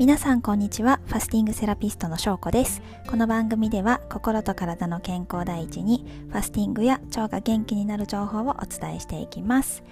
皆さんこんにちは。ファスティングセラピストのしょうこです。この番組では心と体の健康第一にファスティングや腸が元気になる情報をお伝えしていきます。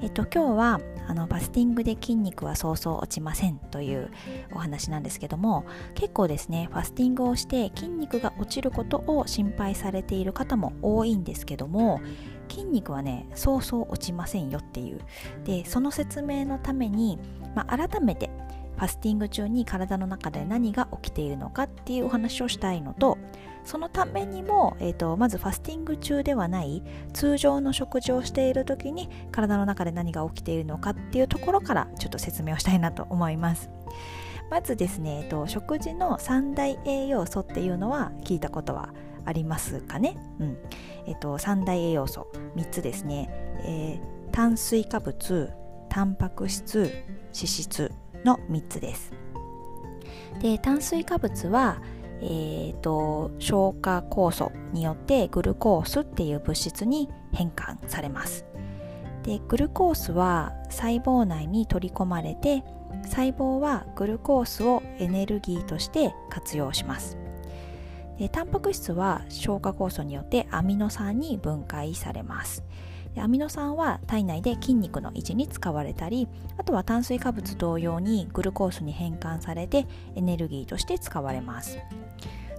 えっと今日はあのファスティングで筋肉はそうそう落ちませんというお話なんですけども結構ですねファスティングをして筋肉が落ちることを心配されている方も多いんですけども筋肉はねそうそう落ちませんよっていう。でその説明のために、まあ、改めてファスティング中に体の中で何が起きているのかっていうお話をしたいのとそのためにも、えーと、まずファスティング中ではない通常の食事をしている時に体の中で何が起きているのかっていうところからちょっと説明をしたいなと思います。まずですね、えーと、食事の三大栄養素っていうのは聞いたことはありますかね？うん。えっ、ー、と三大栄養素。3つですね、えー、炭水化物タンパク質脂質。の3つです。で炭水化物は、えーと、消化酵素によってグルコースっていう物質に変換されます。でグルコースは細胞内に取り込まれて細胞はグルコースをエネルギーとして活用します。でタンパク質は消化酵素によってアミノ酸に分解されます。でアミノ酸は体内で筋肉の維持に使われたりあとは炭水化物同様にグルコースに変換されてエネルギーとして使われます。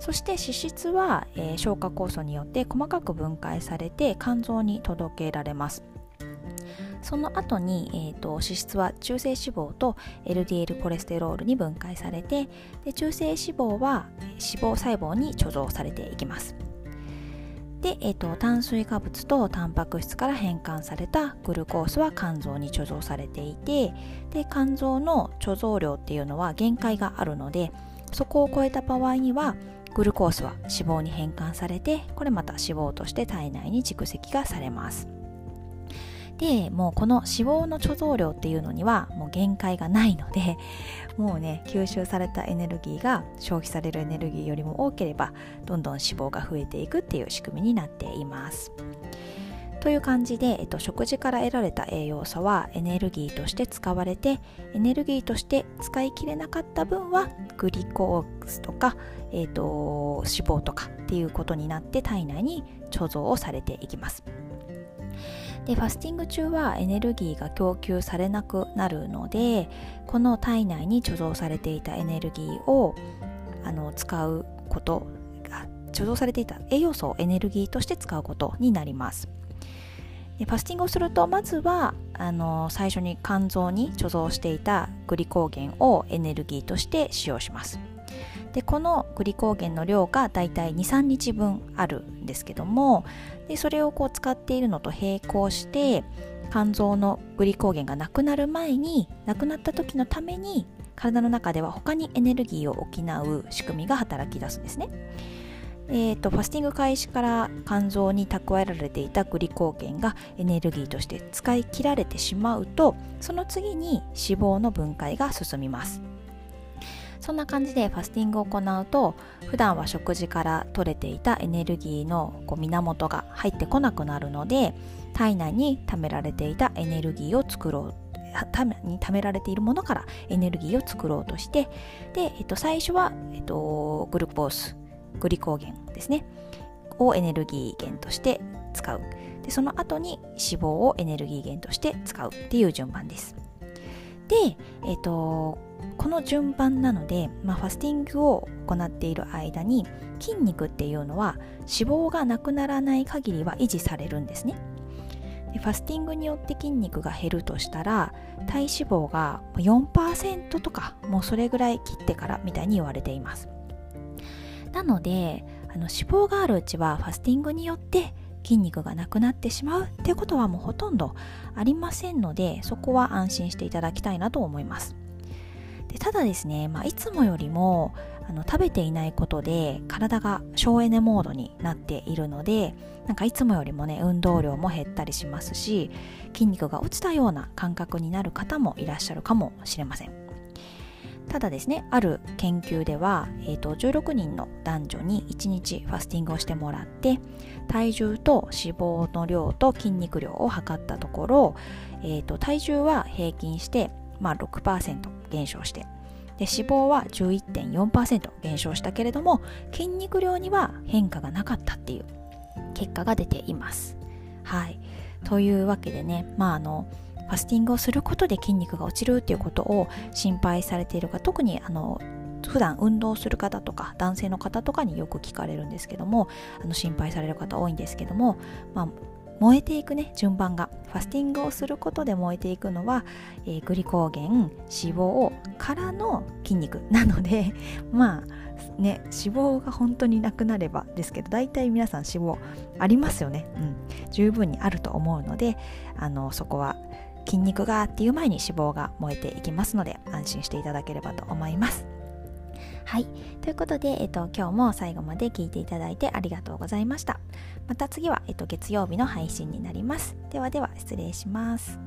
そして脂質は、えー、消化酵素によって細かく分解されて肝臓に届けられます。その後に、えーと、脂質は中性脂肪と LDL コレステロールに分解されてで中性脂肪は脂肪細胞に貯蔵されていきます。で、えーと、炭水化物とタンパク質から変換されたグルコースは肝臓に貯蔵されていてで肝臓の貯蔵量っていうのは限界があるのでそこを超えた場合にはグルコースは脂肪に変換されてこれまた脂肪として体内に蓄積がされます。でもうこの脂肪の貯蔵量っていうのにはもう限界がないので もうね吸収されたエネルギーが消費されるエネルギーよりも多ければどんどん脂肪が増えていくっていう仕組みになっています。という感じで、えっと、食事から得られた栄養素はエネルギーとして使われてエネルギーとして使い切れなかった分はグリコースとか、えっと、脂肪とかっていうことになって体内に貯蔵をされていきます。でファスティング中はエネルギーが供給されなくなるのでこの体内に貯蔵されていたエネルギーをあの使うこと貯蔵されていた栄養素をエネルギーとして使うことになります。でファスティングをするとまずはあの最初に肝臓に貯蔵していたグリコーゲンをエネルギーとして使用します。でこのグリコーゲンの量がだいたい23日分あるんですけどもでそれをこう使っているのと並行して肝臓のグリコーゲンがなくなる前になくなった時のために体の中では他にエネルギーを補う仕組みが働き出すんですね。えーと、ファスティング開始から肝臓に蓄えられていたグリコーゲンがエネルギーとして使い切られてしまうとその次に脂肪の分解が進みますそんな感じでファスティングを行うと普段は食事から取れていたエネルギーのこう源が入ってこなくなるので体内に貯められていたエネルギーを作ろう。ために貯められているものからエネルギーを作ろうとしてで、えっと、最初は、えっと、グルコースグリコーゲンですね。をエネルギー源として使う。でその後に脂肪をエネルギー源として使うっていう順番です。で、えっとこの順番なので、まあ、ファスティングを行っている間に筋肉っていうのは脂肪がなくならない限りは維持されるんですね。でファスティングによって筋肉が減るとしたら体脂肪が4%とかもうそれぐらい切ってからみたいに言われています。なのであの脂肪があるうちはファスティングによって筋肉がなくなってしまうってことはもうほとんどありませんのでそこは安心していただきたいなと思います。ただですね、まあ、いつもよりもあの食べていないことで体が省エネモードになっているのでなんかいつもよりもね運動量も減ったりしますし筋肉が落ちたような感覚になる方もいらっしゃるかもしれません。ただですねある研究では、えーと、16人の男女に1日ファスティングをしてもらって体重と脂肪の量と筋肉量を測ったところ、えーと体重は平均してまあ、6%減少してで脂肪は11.4%減少したけれども筋肉量には変化がなかったっていう結果が出ています。はい。というわけでねまああのファスティングをすることで筋肉が落ちるっていうことを心配されているか特にあの普段運動する方とか男性の方とかによく聞かれるんですけどもあの心配される方多いんですけども、まあ、燃えていくね順番が。ファスティングをすることで燃えていくのは、えー、グリコーゲン脂肪からの筋肉。なのでまあね脂肪が本当になくなればですけど大体皆さん脂肪ありますよね、うん、十分にあると思うのであのそこは筋肉がっていう前に脂肪が燃えていきますので安心していただければと思います。はい。ということで、えっと、今日も最後まで聞いていただいてありがとうございました。また次は、えっと、月曜日の配信になります。ではでは失礼します。